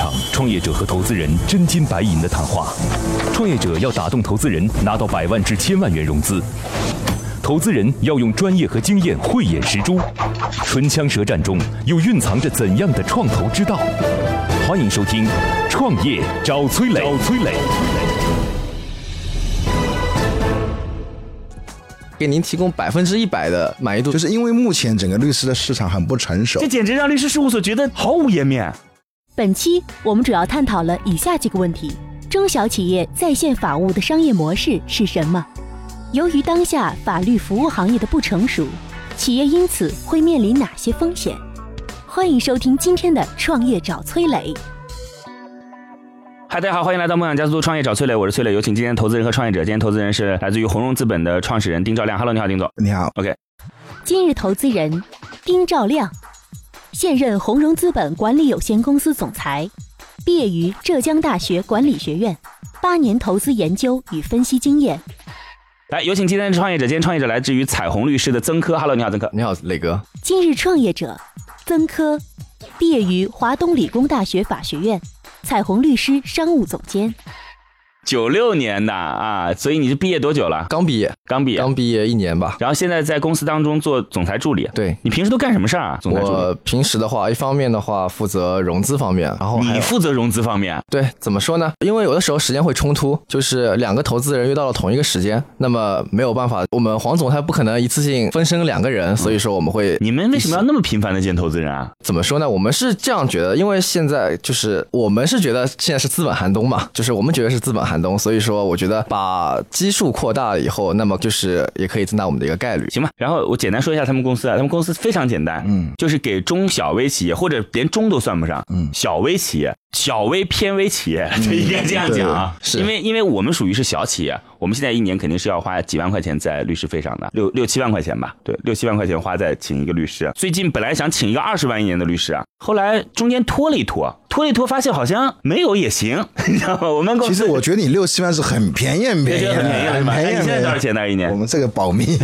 场创业者和投资人真金白银的谈话。创业者要打动投资人，拿到百万至千万元融资；投资人要用专业和经验慧眼识珠。唇枪舌战中，又蕴藏着怎样的创投之道？欢迎收听《创业找崔磊》。找崔磊。给您提供百分之一百的满意度，就是因为目前整个律师的市场很不成熟这，简直让律师事务所觉得毫无颜面。本期我们主要探讨了以下几个问题：中小企业在线法务的商业模式是什么？由于当下法律服务行业的不成熟，企业因此会面临哪些风险？欢迎收听今天的《创业找崔磊》。嗨，大家好，欢迎来到梦想加速度创业找崔磊，我是崔磊，有请今天投资人和创业者。今天投资人是来自于红融资本的创始人丁兆亮。Hello，你好，丁总。你好，OK，今日投资人丁兆亮，现任红荣资本管理有限公司总裁，毕业于浙江大学管理学院，八年投资研究与分析经验。来有请今天的创业者。今天创业者来自于彩虹律师的曾科。Hello，你好，曾科。你好，磊哥。今日创业者曾科，毕业于华东理工大学法学院，彩虹律师商务总监。九六年的啊，所以你是毕业多久了？刚毕业，刚毕业。刚毕业一年吧。然后现在在公司当中做总裁助理。对你平时都干什么事儿啊？总裁助我。平时的话，一方面的话负责融资方面，然后还你负责融资方面。对怎么说呢？因为有的时候时间会冲突，就是两个投资人约到了同一个时间，那么没有办法，我们黄总他不可能一次性分身两个人，所以说我们会你们为什么要那么频繁的见投资人啊？怎么说呢？我们是这样觉得，因为现在就是我们是觉得现在是资本寒冬嘛，就是我们觉得是资本寒冬，所以说我觉得把基数扩大了以后，那么就是也可以增大我们的一个概率。行吧，然后我简单说一下他们公司啊，他们公司非常简单，嗯，就是给中小微企业或者连中都算不上，嗯。小微企业、小微偏微企业，就 应该这样讲啊，因为因为我们属于是小企业，我们现在一年肯定是要花几万块钱在律师费上的，六六七万块钱吧，对，六七万块钱花在请一个律师。最近本来想请一个二十万一年的律师啊，后来中间拖了一拖，拖了一拖，发现好像没有也行，你知道吗？我们公司其实我觉得你六七万是很便宜，很便宜，很便宜很便宜。你现在多少钱呢？一年我？们这个保密，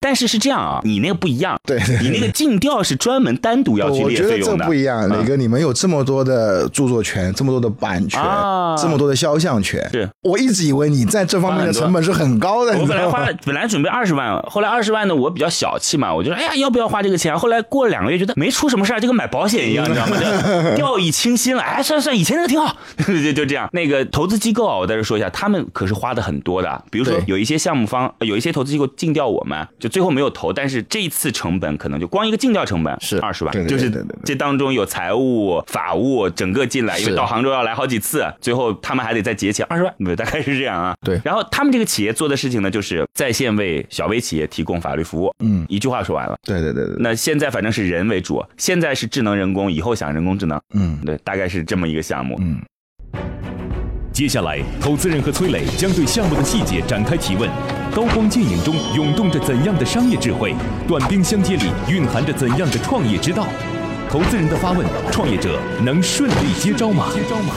但是是这样啊，你那个不一样，对你那个尽调是专门单独要去我觉得这列费用的，不一样。磊哥，你们有这么多的著作权，这么多的版权啊，这么多的肖像权，是我一直以为你在这方面的成本是很高的。我本来花了，本来准备二十万，后来二十万呢，我比较小气嘛，我就说，哎呀，要不要花这个钱？后来过了两个月，觉得没出什么事儿，就跟买保险一样，你知道吗？就掉以轻心了。哎，算了算了，以前那个挺好，就就这样。那个投资机构啊，我在这说一下，他们可是花的很多的。比如说有一些项目方，呃有一些投资机构尽调我们，就最后没有投，但是这一次成本可能就光一个尽调成本是二十万，对对就是这当中有财务、法务整个进来，因为到杭州要来好几次，最后他们还得再结钱二十万，对，大概是这样啊。对然后他们这个企业做的事情呢，就是在线为小微企业提供法律服务。嗯，一句话说完了。对对对对，对那现在反正是人为主，现在是智能人工，以后想人工智能，嗯对，大概是这么一个项目。嗯，接下来，投资人和崔磊将对项目的细节展开提问。刀光剑影中涌动着怎样的商业智慧？短兵相接里蕴含着怎样的创业之道？投资人的发问，创业者能顺利接招吗？接招吗？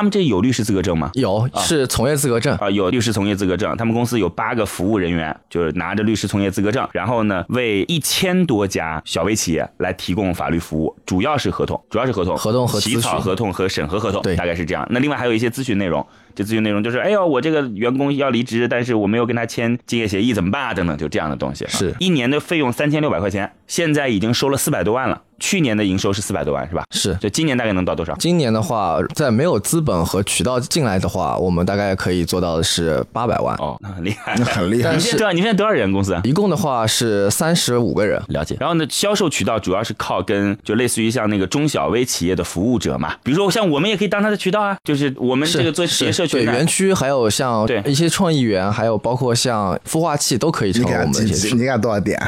他们这有律师资格证吗？有是从业资格证，啊、有律师从业资格证，他们公司有八个服务人员，就是拿着律师从业资格证，然后呢，为一千多家小微企业来提供法律服务，主要是合同，主要是合同，合同和咨起草合同和审核合同，对。大概是这样。那另外还有一些咨询内容，这咨询内容就是，哎呦，我这个员工要离职，但是我没有跟他签竞业协议，怎么办啊？等等，就这样的东西。是。一年的费用三千六百块钱，现在已经收了四百多万了，去年的营收是四百多万，是吧？是就今年大概能到多少？今年的话，在没有资本和渠道进来的话，我们大概可以做到的是八百万。哦，那很厉害，那很厉害你。现在多少？你现在多少人公司？一共的话是三十五个人。了解。然后呢，销售渠道主要是靠跟就类似于像那个中小微企业的服务者嘛，比如说像我们也可以当他的渠道啊，就是我们这个做企业社群对园区，还有像对一些创意园，还有包括像孵化器都可以成为我？们的。你给多少点？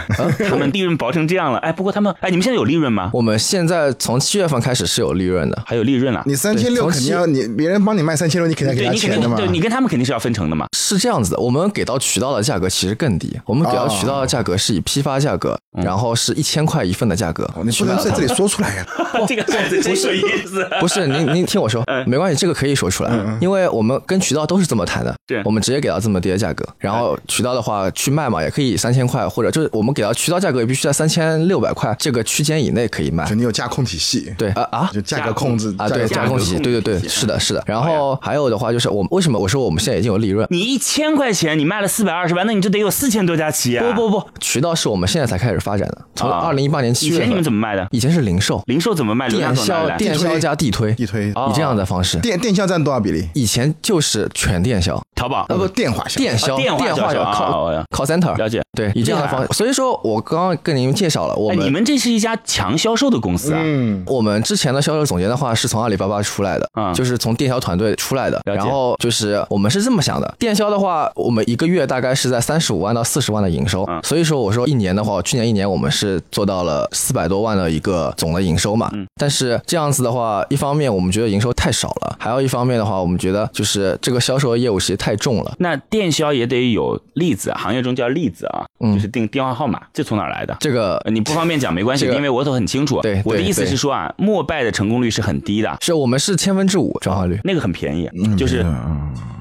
他们利润薄成这样了，哎，不过他们哎，你们现在有利润吗？吗？我们现在从七月份开始是有利润的，还有利润了。你三千六从肯定要你别人帮你卖三千六，你肯定要给他钱的嘛。定对你跟他们肯定是要分成的嘛。是这样子的，我们给到渠道的价格其实更低，我们给到哦渠道的价格是以批发价格，然后是一千块一份的价格哦。你不能在这里说出来呀。这个段子真有意思。不是您您听我说，没关系，这个可以说出来，因为我们跟渠道都是这么谈的对，我们直接给到这么低的价格，然后渠道的话去卖嘛，也可以三千块，或者就是我们给到渠道价格也必须在三千六百块这个区间以内可以卖就。你有价控体系，对啊啊就价格控制啊，对，价格控体系，对对对，是的，是的。然后还有的话就是我为什么我说我们现在已经有利润？你一千块钱，你卖了四百二十万，那你就得有四千多家企业、啊。不不不，渠道是我们现在才开始发展的，从啊二零一八年七月。以前你们怎么卖的？以前是零售，零售怎么卖？电销？电销加地推，地推以这样的方式。电电销占多少比例？以前就是全电销，淘宝呃不，电话销。电销、啊电话销售啊电话要靠啊靠 center，了解对，以这样的方式。所以说我刚刚跟您介绍了，我们，你们们这是一家强销售的公司啊。嗯，我们之前的销售总监的话是从阿里巴巴出来的，啊就是从电销团队出来的。然后就是我们是这么想的，电销的话，我们一个月大概是在三十五万到四十万的营收。嗯所以说我说一年的话，去年一年我们是做到了四百多万的一个总的营收嘛。嗯但是这样子的话，一方面我们觉得营收太少了，还有一方面的话，我们觉得就是这个销售的业务其实太重了。那电销也得有例子，行业中叫例子啊，嗯就是定电话号码，这从哪来的？这个呃你不方便讲没关系，这个因为我都很清楚。对我的意思是说啊，陌拜的成功率是很低的，是我们是千分之五转化率。那个很便宜，就是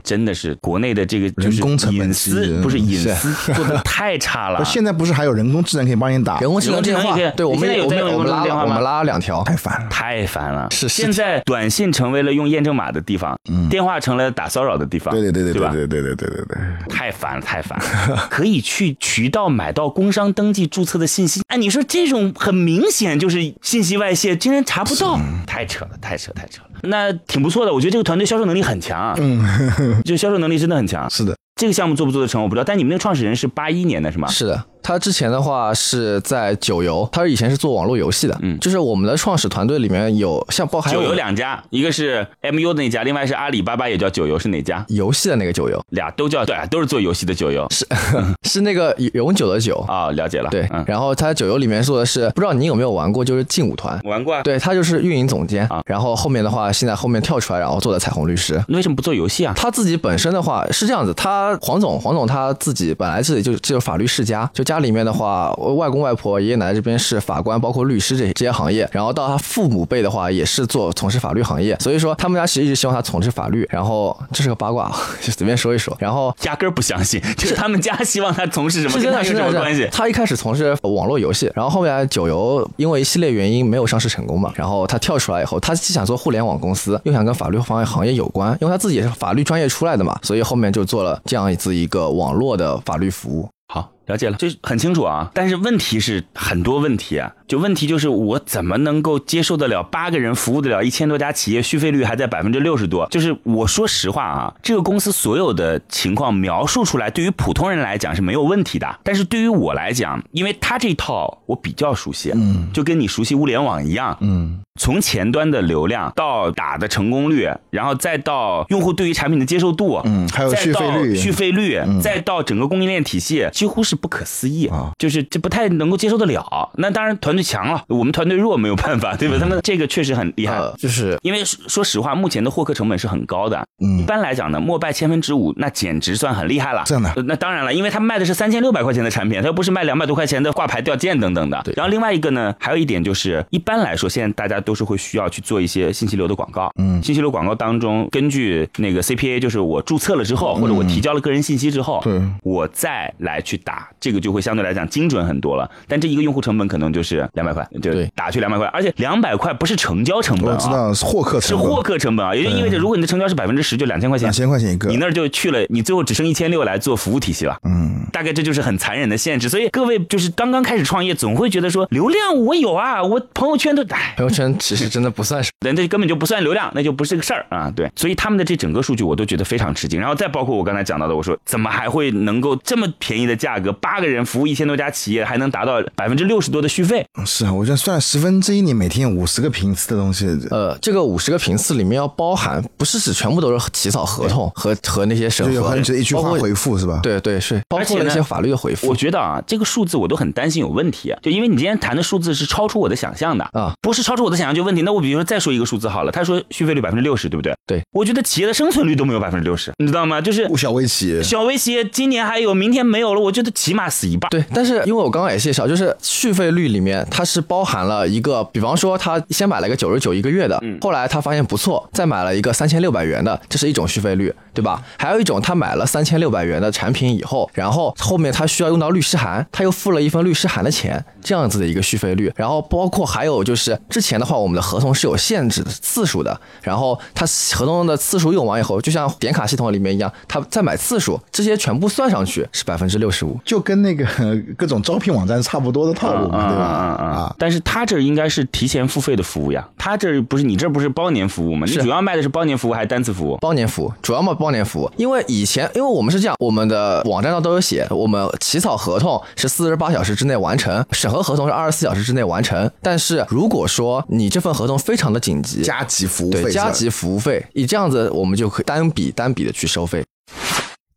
真的是国内的这个就人是工成本隐私不是隐私做的太差了。现在不是还有人工智能可以帮你打？人工智能电话对我们你现在有我们在用人工我们拉智能电话吗我们拉了两条，太烦了。太烦了，是是现在短信成为了用验证码的地方，电话成了打骚扰的地方，对对对对对吧？对对对对对对对。太烦了，太烦了！可以去渠道买到工商登记注册的信息，哎，你说这种很明显就是信息外泄，竟然查不到，太扯了，太扯，太扯了。那挺不错的，我觉得这个团队销售能力很强啊，嗯，就销售能力真的很强。是的，这个项目做不做得成我不知道，但你们那个创始人是八一年的是吗？是的，他之前的话是在九游，他以前是做网络游戏的，嗯就是我们的创始团队里面有像包含九游两家，一个是 MU 的那家，另外是阿里巴巴也叫九游，是哪家？游戏的那个九游，俩都叫对，都是做游戏的九游。是是那个永久的久，啊、了解了。对，嗯，然后他九游里面做的是，不知道你有没有玩过，就是劲舞团。玩过啊。对他就是运营总监啊然后后面的话，现在后面跳出来，然后做的彩虹律师。为什么不做游戏啊？他自己本身的话是这样子，他黄总黄总他自己本来自己就就是法律世家，就家里面的话，外公外婆爷爷奶奶这边是法官，包括律师这些这些行业，然后到他父母辈的话也是做从事法律行业，所以说他们家其实一直希望他从事法律，然后这是个八卦，就 随便说一说，然后。压根儿不相信，就是他们家希望他从事什么，是，跟他什么关系？他一开始从事网络游戏，然后后面九游因为一系列原因没有上市成功嘛，然后他跳出来以后，他既想做互联网公司，又想跟法律行业行业有关，因为他自己也是法律专业出来的嘛，所以后面就做了这样子一个网络的法律服务。好，了解了，这很清楚啊。但是问题是很多问题啊，就问题就是我怎么能够接受得了八个人服务得了一千多家企业，续费率还在百分之六十多？就是我说实话啊，这个公司所有的情况描述出来，对于普通人来讲是没有问题的。但是对于我来讲，因为他这套我比较熟悉，嗯，就跟你熟悉物联网一样，嗯，从前端的流量到打的成功率，然后再到用户对于产品的接受度，嗯还有续费率续费率，再到整个供应链体系，几乎是不可思议啊，就是这不太能够接受得了。那当然团队强了，我们团队弱没有办法，对吧？他们这个确实很厉害。呃，就是因为说说实话，目前的获客成本是很高的。嗯一般来讲呢，陌拜千分之五，那简直算很厉害了。这样的呃那当然了，因为他卖的是三千六百块钱的产品，他又不是卖两百多块钱的挂牌吊件等等的。对然后另外一个呢，还有一点就是，一般来说，现在大家都是会需要去做一些信息流的广告。嗯信息流广告当中，根据那个 CPA，就是我注册了之后，或者我提交了个人信息之后，对我再来去打，这个就会相对来讲精准很多了。但这一个用户成本可能就是两百块，就对打去两百块，而且两百块不是成交成本啊，我知道是获客成本，是获客成本啊，也就意味着如果你的成交是百分之十，就两千块钱两，千块钱一个你，那儿就去了，你最后只剩一千六来做服务体系了。嗯，大概这就是很残忍的限制，所以各位就是刚刚开始创业，总会觉得说流量我有啊，我朋友圈都哎，朋友圈其实真的不算什么，那根本就不算流量，那就不是个事儿啊。对，所以他们的这整个数据我都觉得非常吃惊。然后再包括我刚才讲到的，我说怎么还会能够这么便宜的价格，八个人服务一千多家企业，还能达到百分之六十多的续费？是啊，我觉得算十分之一，你每天五十个频次的东西，呃，这个五十个频次里面要包含，不是指全部都是起草合同和和那些审核可能只一句话回复是吧？对对是，包括了一些法律的回复我。觉得啊，这个数字我都很担心有问题啊，就因为你今天谈的数字是超出我的想象的啊，不是超出我的想象就问题。那我比如说再说一个数字好了，他说续费率百分之六十，对不对？对，我觉得企业的生存率都没有百分之六十，你知道吗？就是小微企业，小微企业今年还有，明天没有了，我觉得起码死一半。对，但是因为我刚刚也介绍，就是续费率里面它是包含了一个，比方说他先买了一个九十九一个月的，嗯后来他发现不错，再买了一个三千六百元的，这是一种续费率，对吧？还有一种他买了三千六百元的产品以后，然后后面他需要用到律师函，他又付了一份律师函的钱，这样子的一个续费率。然后包括还有就是之前的话，我们的合同是有限制的次数的，然后他合同的次数用完以后，就像点卡系统里面一样，他再买次数，这些全部算上去是百分之六十五。就跟那个 各种招聘网站差不多的套路嘛，对吧？啊啊，但是他这应该是提前付费的服务呀，他这不是你这不是包年服务吗？你主要卖的是包年服务还是单次服务？包年服务，主要嘛包年服务，因为以前因为我们是这样，我们的网站上都有写，我们起草合同是四十八小时之内完成，审核合同是二十四小时之内完成。但是如果说你这份合同非常的紧急，加急服务费加急服务费，以这样子我们就可以单笔单笔的去收费。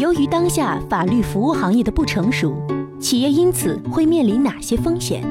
由于当下法律服务行业的不成熟，企业因此会面临哪些风险？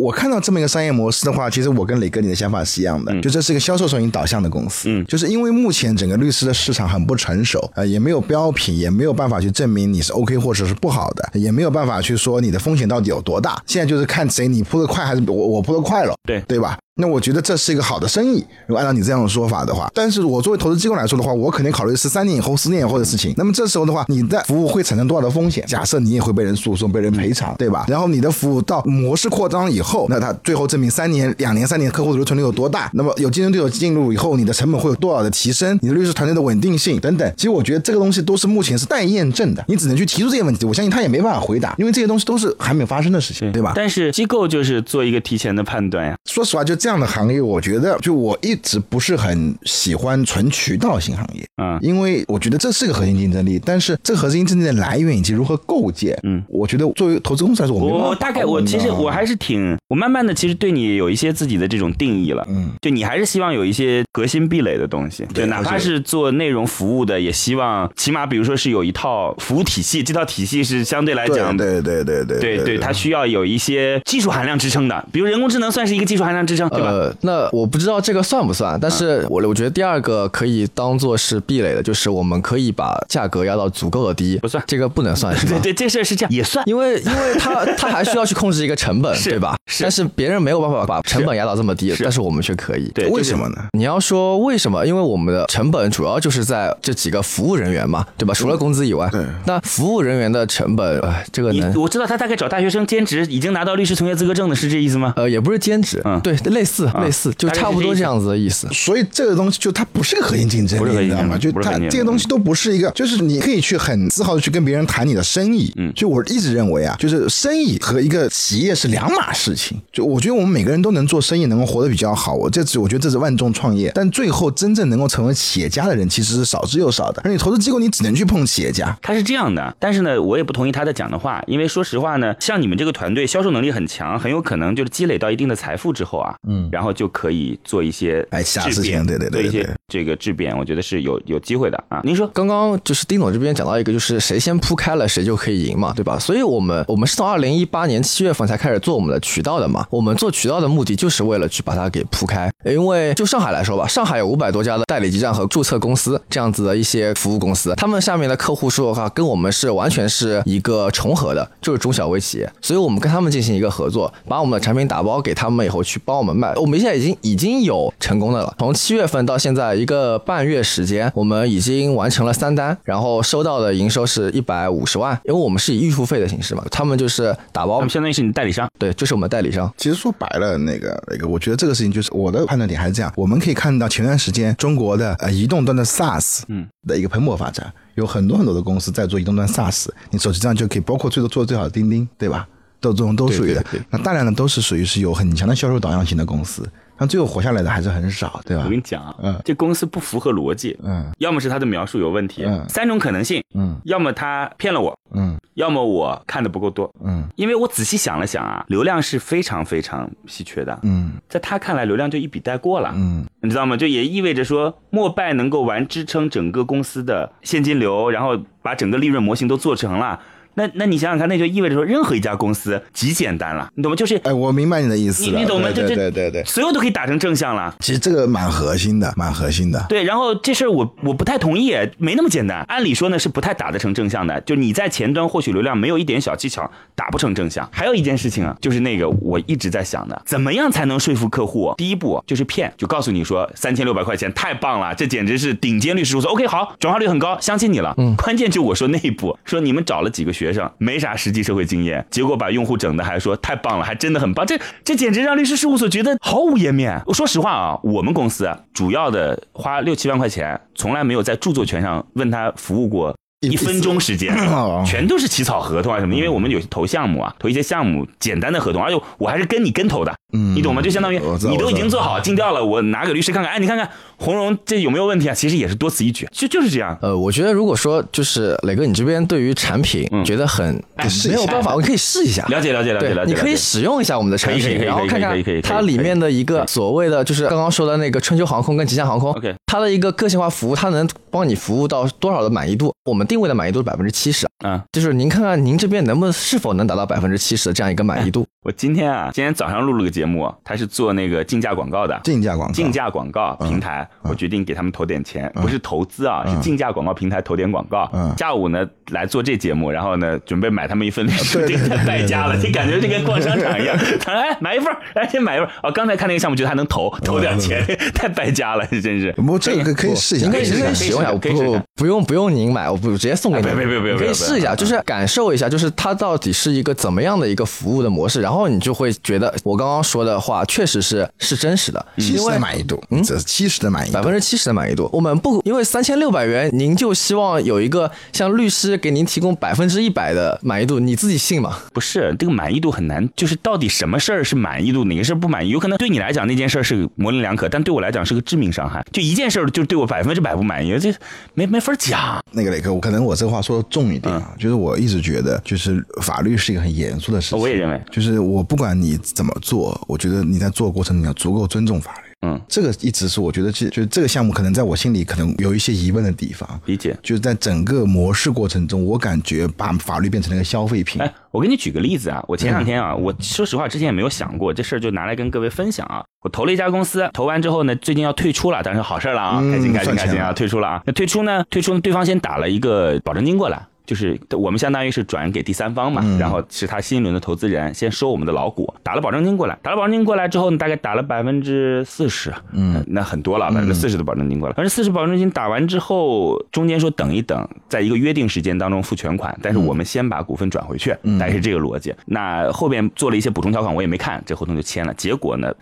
我看到这么一个商业模式的话，其实我跟磊哥你的想法是一样的，嗯就这是一个销售手引导向的公司，嗯就是因为目前整个律师的市场很不成熟，呃，也没有标品，也没有办法去证明你是 OK 或者是不好的，也没有办法去说你的风险到底有多大。现在就是看谁你铺得快还是我我铺得快了，对对吧？那我觉得这是一个好的生意，如果按照你这样的说法的话，但是我作为投资机构来说的话，我肯定考虑是三年以后、四年以后的事情。那么这时候的话，你的服务会产生多少的风险？假设你也会被人诉讼、被人赔偿，对吧？然后你的服务到模式扩张以后，那它最后证明三年、两年、三年客户的留存率有多大？那么有竞争对手进入以后，你的成本会有多少的提升？你的律师团队的稳定性等等。其实我觉得这个东西都是目前是待验证的，你只能去提出这些问题。我相信他也没办法回答，因为这些东西都是还没有发生的事情，对吧？但是机构就是做一个提前的判断呀。说实话，就这样的行业，我觉得就我一直不是很喜欢纯渠道型行业，嗯因为我觉得这是个核心竞争力，但是这个核心竞争力的来源以及如何构建，嗯，我觉得作为投资公司来说，我没办法我大概我其实我还是挺，我慢慢的其实对你有一些自己的这种定义了。嗯，就你还是希望有一些革新壁垒的东西，对就哪怕是做内容服务的，也希望起码比如说是有一套服务体系，这套体系是相对来讲。对对对对对对对，它需要有一些技术含量支撑的，比如人工智能算是一个技术含量支撑，对吧？呃，那我不知道这个算不算，但是我我觉得第二个可以当做是壁垒的，就是我们可以把价格压到足够的低，不算这个不能算是吧 对？对，这事儿是这样，也算。因为因为它它还需要去控制一个成本，对吧？是但是别人没有办法把成本压到这么低，是但是我们却可以。对，为什么呢？你要说为什么？因为我们的成本主要就是在这几个服务人员嘛，对吧？除了工资以外，对那服务人员的成本，呃，这个能我知道他大概找大学生兼职，已经拿到律师从业资格证的，是这意思吗？呃也不是兼职，嗯对，类似类似，就差不多这样子的意思。所以这个东西就它不是个核心竞争力，你知道吗？就它这些东西都不是一个，就是你可以去很自豪的去跟别人谈你的生意。嗯就我一直认为啊，就是生意和一个企业是两码事情。就我觉得我们每个人都能做生意，能够活得比较好。我这次我觉得这是万众创业，但最后真正能够成为企业家的人其实是少之又少的。而你投资机构，你只能去碰企业家。他是这样的，但是呢，我也不同意他的讲的话，因为说实话呢，像你们这个团队销售能力很强，很有可能就是积累到一定的财富之后啊，嗯然后就可以做一些哎下事情质变，对对对做一些这个质变，我觉得是有有机会的啊。您说，刚刚就是丁总这边讲到一个，就是谁先铺开了，谁就可以赢嘛，对吧？所以我们我们是从二零一八年七月份才开始做我们的渠道的嘛。我们做渠道的目的就是为了去把它给铺开，因为就上海来说吧，上海有五百多家的代理基站和注册公司这样子的一些服务公司，他们下面的客户数的话，跟我们是完全是一个重合的，就是中小微企业。所以我们跟他们进行一个合作，把我们的产品打包给他们以后，去帮我们卖，我们现在已经已经有成功的了。从七月份到现在一个半月时间，我们已经完成了三单，然后收到的营收是一百五十万，因为我们是以预付费的形式嘛，他们就是打包他们，相当于是你代理商。对，就是我们代理商。其实说白了，那个那个，我觉得这个事情就是我的判断点还是这样。我们可以看到前段时间中国的呃移动端的 SaaS 嗯的一个蓬勃发展，有很多很多的公司在做移动端 SaaS，你手机上就可以，包括最多做的最好的钉钉，对吧？都这种都属于的对对对。那大量的都是属于是有很强的销售导向型的公司，那最后活下来的还是很少，对吧？我跟？你讲啊，嗯。这公司不符合逻辑，嗯。要么是他的描述有问题，嗯。三种可能性，嗯。要么他骗了我，嗯。要么我看的不够多。嗯。因为我仔细想了想啊，流量是非常非常稀缺的，嗯。在他看来，流量就一笔带过了，嗯。你知道吗？就也意味着说，莫拜能够完支撑整个公司的现金流，然后把整个利润模型都做成了。那那你想想看，那就意味着说，任何一家公司极简单了，你懂吗？就是哎，我明白你的意思了，你你懂吗？对就对对对对，所有都可以打成正向了。其实这个蛮核心的，蛮核心的。对，然后这事儿我我不太同意，没那么简单。按理说呢是不太打得成正向的，就你在前端获取流量没有一点小技巧，打不成正向。还有一件事情啊，就是那个我一直在想的，怎么样才能说服客户？第一步就是骗，就告诉你说三千六百块钱太棒了，这简直是顶尖律师事务所。OK，好，转化率很高，相信你了。嗯，关键就我说那一步，说你们找了几个学学生，没啥实际社会经验，结果把用户整的还说太棒了，还真的很棒，这这简直让律师事务所觉得毫无颜面。我说实话啊，我们公司主要的花六七万块钱，从来没有在著作权上问他服务过。一一分钟时间。哦，全都是起草合同啊什么，因为我们有投项目啊，投一些项目简单的合同，而且我还是跟你跟投的，嗯你懂吗？就相当于你都已经做好尽调了，我拿给律师看看，哎，你看看红荣这有没有问题啊？其实也是多此一举，就就是这样。呃，我觉得如果说就是磊哥，你这边对于产品嗯。觉得很哎没有办法，我可以试一下。了解了解了解了解，对你可以使用一下我们的产品，然后看看它里面的一个所谓的就是刚刚说的那个春秋航空跟吉祥航空。OK 它的一个个性化服务，它能帮你服务到多少的满意度？我们定位的满意度是百分之七十，嗯，就是您看看您这边能不能是否能达到百分之七十的这样一个满意度？我今天啊，今天早上录了个节目，他是做那个竞价广告的。竞价广告，竞价广告平台，我决定给他们投点钱，不是投资啊，是竞价广告平台投点广告。嗯下午呢来做这节目，然后呢准备买他们一份 律师对对定，太败家了，就感觉就跟逛商场一样。哎买一份儿，哎先买一份儿。哦，刚才看那个项目，觉得还能投投点钱，太败家了，真是。不这个可以试一下，您可以试试您可以使用一下，不不用不用您买，我不直接送给别别别别别你可以试一下，就是感受一下，就是它到底是一个怎么样的一个服务的模式，然后你就会觉得我刚刚说的话确实是是真实的，七十的满意度，这是七十的满意度。百分之七十的满意度。我们不因为三千六百元，您就希望有一个像律师给您提供百分之一百的满意度，你自己信吗？不是这个满意度很难，就是到底什么事儿是满意度，哪个事儿不满意？有可能对你来讲那件事儿是模棱两可，但对我来讲是个致命伤害。就一件事就对我百分之百不满意，这没没法讲。那个磊哥，我可能我这话说的重一点啊，就是我一直觉得，就是法律是一个很严肃的事情。我也认为就是我不管你怎么做，我觉得你在做过程你要足够尊重法律。嗯，这个一直是我觉得，其就是这个项目可能在我心里可能有一些疑问的地方。理解。就是在整个模式过程中，我感觉把法律变成了一个消费品。哎，我给你举个例子啊，我前两天啊，我说实话之前也没有想过这事儿，就拿来跟各位分享啊。我投了一家公司，投完之后呢，最近要退出了，当然是好事儿了啊，嗯开心开心开心啊，退出了啊。那退出呢，退出呢，对方先打了一个保证金过来。就是我们相当于是转给第三方嘛，然后是他新一轮的投资人先收我们的老股，打了保证金过来，打了保证金过来之后呢，大概打了百分之四十，嗯，那很多了，百分之四十的保证金过来，百分之四十保证金打完之后，中间说等一等，在一个约定时间当中付全款，但是我们先把股份转回去，大概是这个逻辑。那后边做了一些补充条款，我也没看，这合同就签了。结果呢，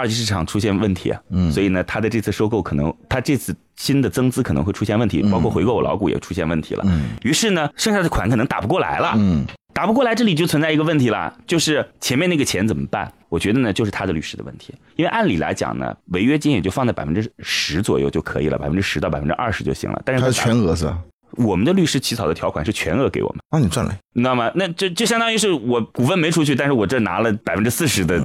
二级市场出现问题，嗯，所以呢，他的这次收购可能，他这次新的增资可能会出现问题，包括回购我老股也出现问题了。嗯于是呢，剩下的款可能打不过来了，嗯打不过来，这里就存在一个问题了，就是前面那个钱怎么办？我觉得呢，就是他的律师的问题，因为按理来讲呢，违约金也就放在百分之十左右就可以了，百分之十到百分之二十就行了。但是它是全额是吧？我们的律师起草的条款是全额给我们。那你赚了。你知道吗？那这就相当于是我股份没出去，但是我这拿了百分之四十的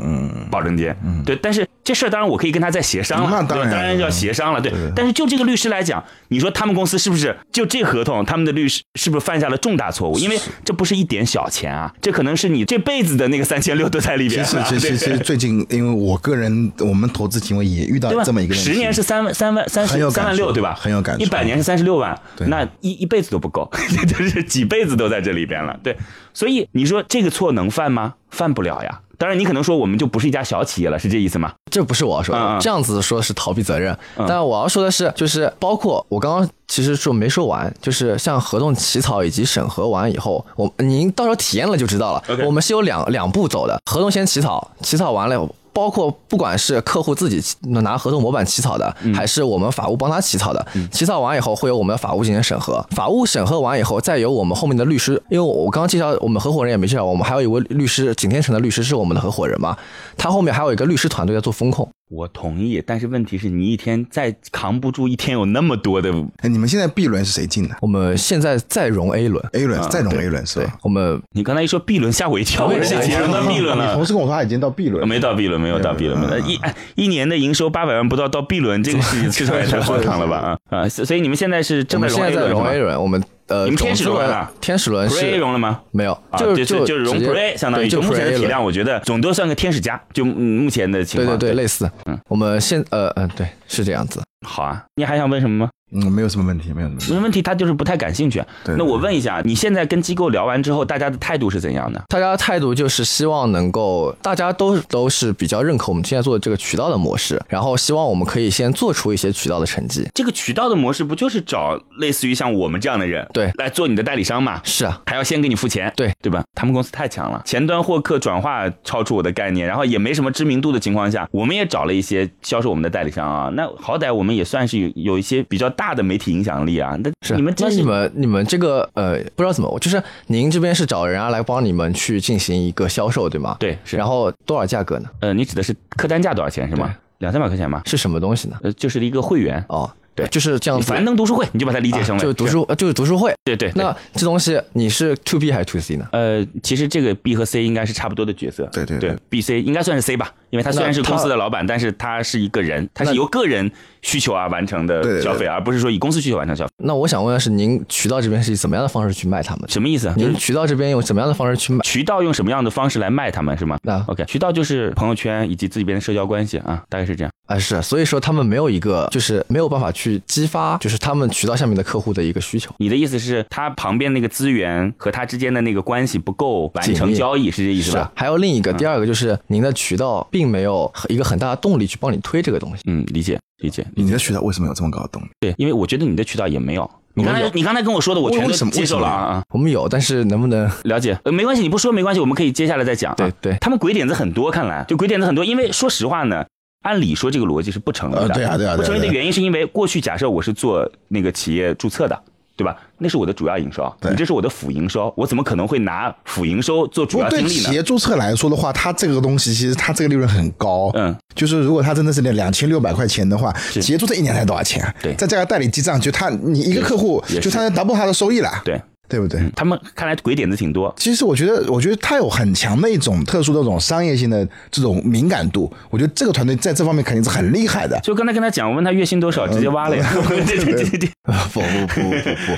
保证金，对。但是这事儿当然我可以跟他再协商了，那当然当然要协商了，对。但是就这个律师来讲，你说他们公司是不是就这合同，他们的律师是不是犯下了重大错误？因为这不是一点小钱啊，这可能是你这辈子的那个三千六都在里边了。其实其实其实最近，因为我个人我们投资行为也遇到？这么一个问题，十年是三万三万三十三万六，对吧？很有感觉一百年是三十六万，对那一一辈子都不够，就是几辈子都在这里边了。对，所以你说这个错能犯吗？犯不了呀。当然，你可能说我们就不是一家小企业了，是这意思吗？这不是我要说的，嗯嗯这样子说是逃避责任。嗯但我要说的是，就是包括我刚刚其实说没说完，就是像合同起草以及审核完以后，我您到时候体验了就知道了。我们是有两两步走的，合同先起草，起草完了。包括不管是客户自己拿合同模板起草的，嗯。还是我们法务帮他起草的，起草完以后会由我们的法务进行审核，法务审核完以后，再由我们后面的律师，因为我刚刚介绍我们合伙人也没介绍，我们还有一位律师，景天成的律师是我们的合伙人嘛，他后面还有一个律师团队在做风控。我同意，但是问题是你一天再扛不住，一天有那么多的，哎，你们现在 B 轮是谁进的我们现在再融 A 轮，？A 轮再融 A 轮是吧？，我们你刚才一说 B 轮吓我一跳，我没有说这节目到 B 轮你同。事跟我说他已经到 B 轮了，没到 B 轮，没有到 B 轮，没有一哎一年的营收八百万不到，到 B 轮，这个事情市场也太荒唐了吧啊啊！所所以你们现在是我正融们现 A 在在融轮是 A 吗轮，我们呃，你们天使轮天使轮是融了吗？没有，啊，就就是就是融相当于就目前的体量，我觉得总多算个天使加，就嗯目前的情况。对对对，类似。嗯，我们现呃嗯对是这样子。好啊，你还想问什么吗？嗯，没有什么问题，没有什么问题。没问题，他就是不太感兴趣。对那我问一下，你现在跟机构聊完之后，大家的态度是怎样的？大家的态度就是希望能够，大家都都是比较认可我们现在做的这个渠道的模式，然后希望我们可以先做出一些渠道的成绩。这个渠道的模式不就是找类似于像我们这样的人，对来做你的代理商嘛？是啊，还要先给你付钱，对对吧？他们公司太强了，前端获客转化超出我的概念，然后也没什么知名度的情况下，我们也找了一些销售我们的代理商啊。那好歹我们也算是有有一些比较大的媒体影响力啊。那是你们是那你们你们这个呃不知道怎么，就是您这边是找人啊来帮你们去进行一个销售对吗？对是然后多少价格呢？呃，你指的是客单价多少钱是吗？两三百块钱吗？是什么东西呢？呃，就是一个会员，哦，对就是这样子。凡能读书会，你就把它理解成为、啊就是读书，呃就是读书会。对对对那这东西你是 to B 还是 to C 呢？呃，其实这个 B 和 C 应该是差不多的角色。对对对对，B、C 应该算是 C 吧，因为他虽然是公司的老板，但是他是一个人，他是由个人需求而完成的消费，而不是说以公司需求完成消费。那我想问的是，您渠道这边是以怎么样的方式去卖他们？什么意思？就是您渠道这边用什么样的方式去卖？渠道用什么样的方式来卖他们是吗那？OK，渠道就是朋友圈以及自己边的社交关系啊，大概是这样。啊，是，所以说他们没有一个，就是没有办法去激发，就是他们渠道下面的客户的一个需求。你的意思是，他旁边那个资源和他之间的那个关系不够完成交易，是这意思吧？是啊，还有另一个，第二个就是您的渠道并没有一个很大的动力去帮你推这个东西。嗯，理解理解。你的渠道为什么有这么高的动力？对，因为我觉得你的渠道也没有。你刚才你刚才跟我说的，我全都为什么接受了啊啊！我们有，但是能不能？了解，呃，没关系，你不说没关系，我们可以接下来再讲、啊。对对他们鬼点子很多，看来就鬼点子很多。因为说实话呢，按理说这个逻辑是不成立的。呃对啊对啊不成立的原因是因为过去假设我是做那个企业注册的。对吧？那是我的主要营收，对你这是我的辅营收，我怎么可能会拿辅营收做主要精力呢？企业注册来说的话，它这个东西其实它这个利润很高。嗯，就是如果它真的是两千六百块钱的话，企业注册一年才多少钱？对再加个代理记账，就他你一个客户也是就他 double 他的收益了，对，对不对？他们看来鬼点子挺多。其实我觉得，我觉得他有很强的一种特殊的这种商业性的这种敏感度，我觉得这个团队在这方面肯定是很厉害的。就刚才跟他讲，我问他月薪多少，直接挖了呀。对对对对对。不不不不不，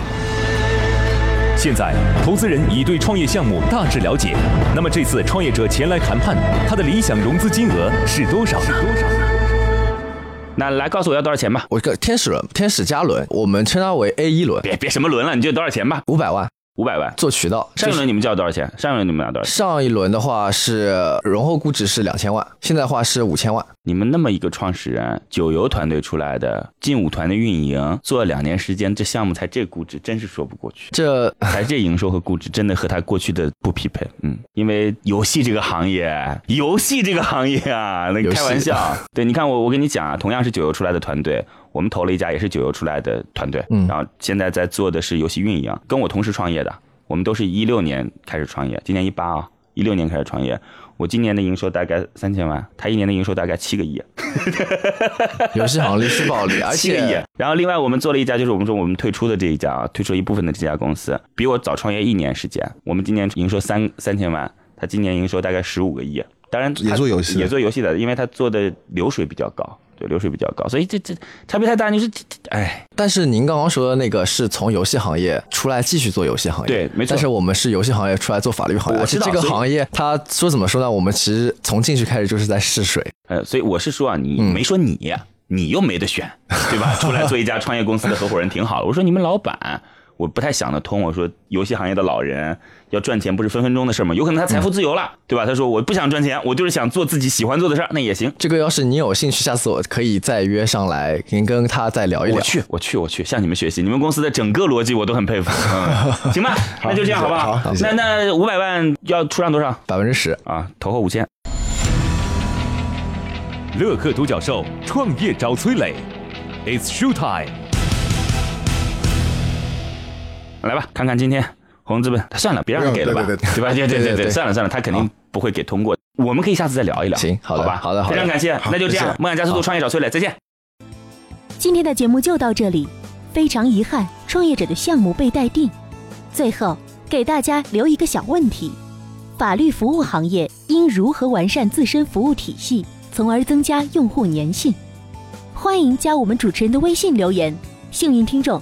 现在，投资人已对创业项目大致了解。那么这次创业者前来谈判，他的理想融资金额是多少？是多少？那来告诉我要多少钱吧？我个天使轮，天使加轮，我们称它为 A 一轮，别别什么轮了，你就多少钱吧？五百万五百万。做渠道。上一轮你们交多少钱？上一轮你们要多少钱？上一轮的话是融后估值是两千万，现在的话是五千万。你们那么一个创始人，九游团队出来的，劲舞团的运营，做了两年时间，这项目才这估值，真是说不过去。这才这营收和估值真的和他过去的不匹配，嗯，因为游戏这个行业，游戏这个行业啊，那个开玩笑。对，你看我我跟你讲啊，同样是九游出来的团队，我们投了一家也是九游出来的团队，嗯然后现在在做的是游戏运营，跟我同时创业的，我们都是一六年开始创业，今年一八啊，一六年开始创业。我今年的营收大概三千万，他一年的营收大概七个亿，游戏行历史暴利，而七个亿且。然后另外我们做了一家，就是我们说我们退出的这一家啊，退出了一部分的这家公司，比我早创业一年时间。我们今年营收三三千万，他今年营收大概十五个亿。当然他也做游戏也做游戏的，因为他做的流水比较高。对，流水比较高，所以这这差别太大。你说这这，哎，但是您刚刚说的那个是从游戏行业出来继续做游戏行业，对没错但是我们是游戏行业出来做法律行业，我知道这个行业，它说怎么说呢？我们其实从进去开始就是在试水，呃，所以我是说啊，你嗯没说你，你又没得选，对吧？出来做一家创业公司的合伙人挺好的。我说你们老板，我不太想得通。我说游戏行业的老人要赚钱不是分分钟的事吗？有可能他财富自由了，对吧？他说我不想赚钱，我就是想做自己喜欢做的事儿，那也行。这个要是你有兴趣，下次我可以再约上来，您跟他再聊一聊。我去，我去，我去，向你们学习。你们公司的整个逻辑我都很佩服。嗯，行吧，那就这样好不好？好谢谢那那五百万要出让多少百分之十，啊？投后五千。乐客独角兽创业找崔磊，It's show time。来吧，看看今天红资本，算了，别让他给了吧，对对对吧？对对对对对对算了算了，他肯定不会给通过。我们可以下次再聊一聊，行好的吧？好的好的非常感谢，那就这样梦想加速度，创业找崔磊，再见。今天的节目就到这里，非常遗憾，创业者的项目被待定。最后给大家留一个小问题：法律服务行业应如何完善自身服务体系，从而增加用户粘性？欢迎加我们主持人的微信留言，幸运听众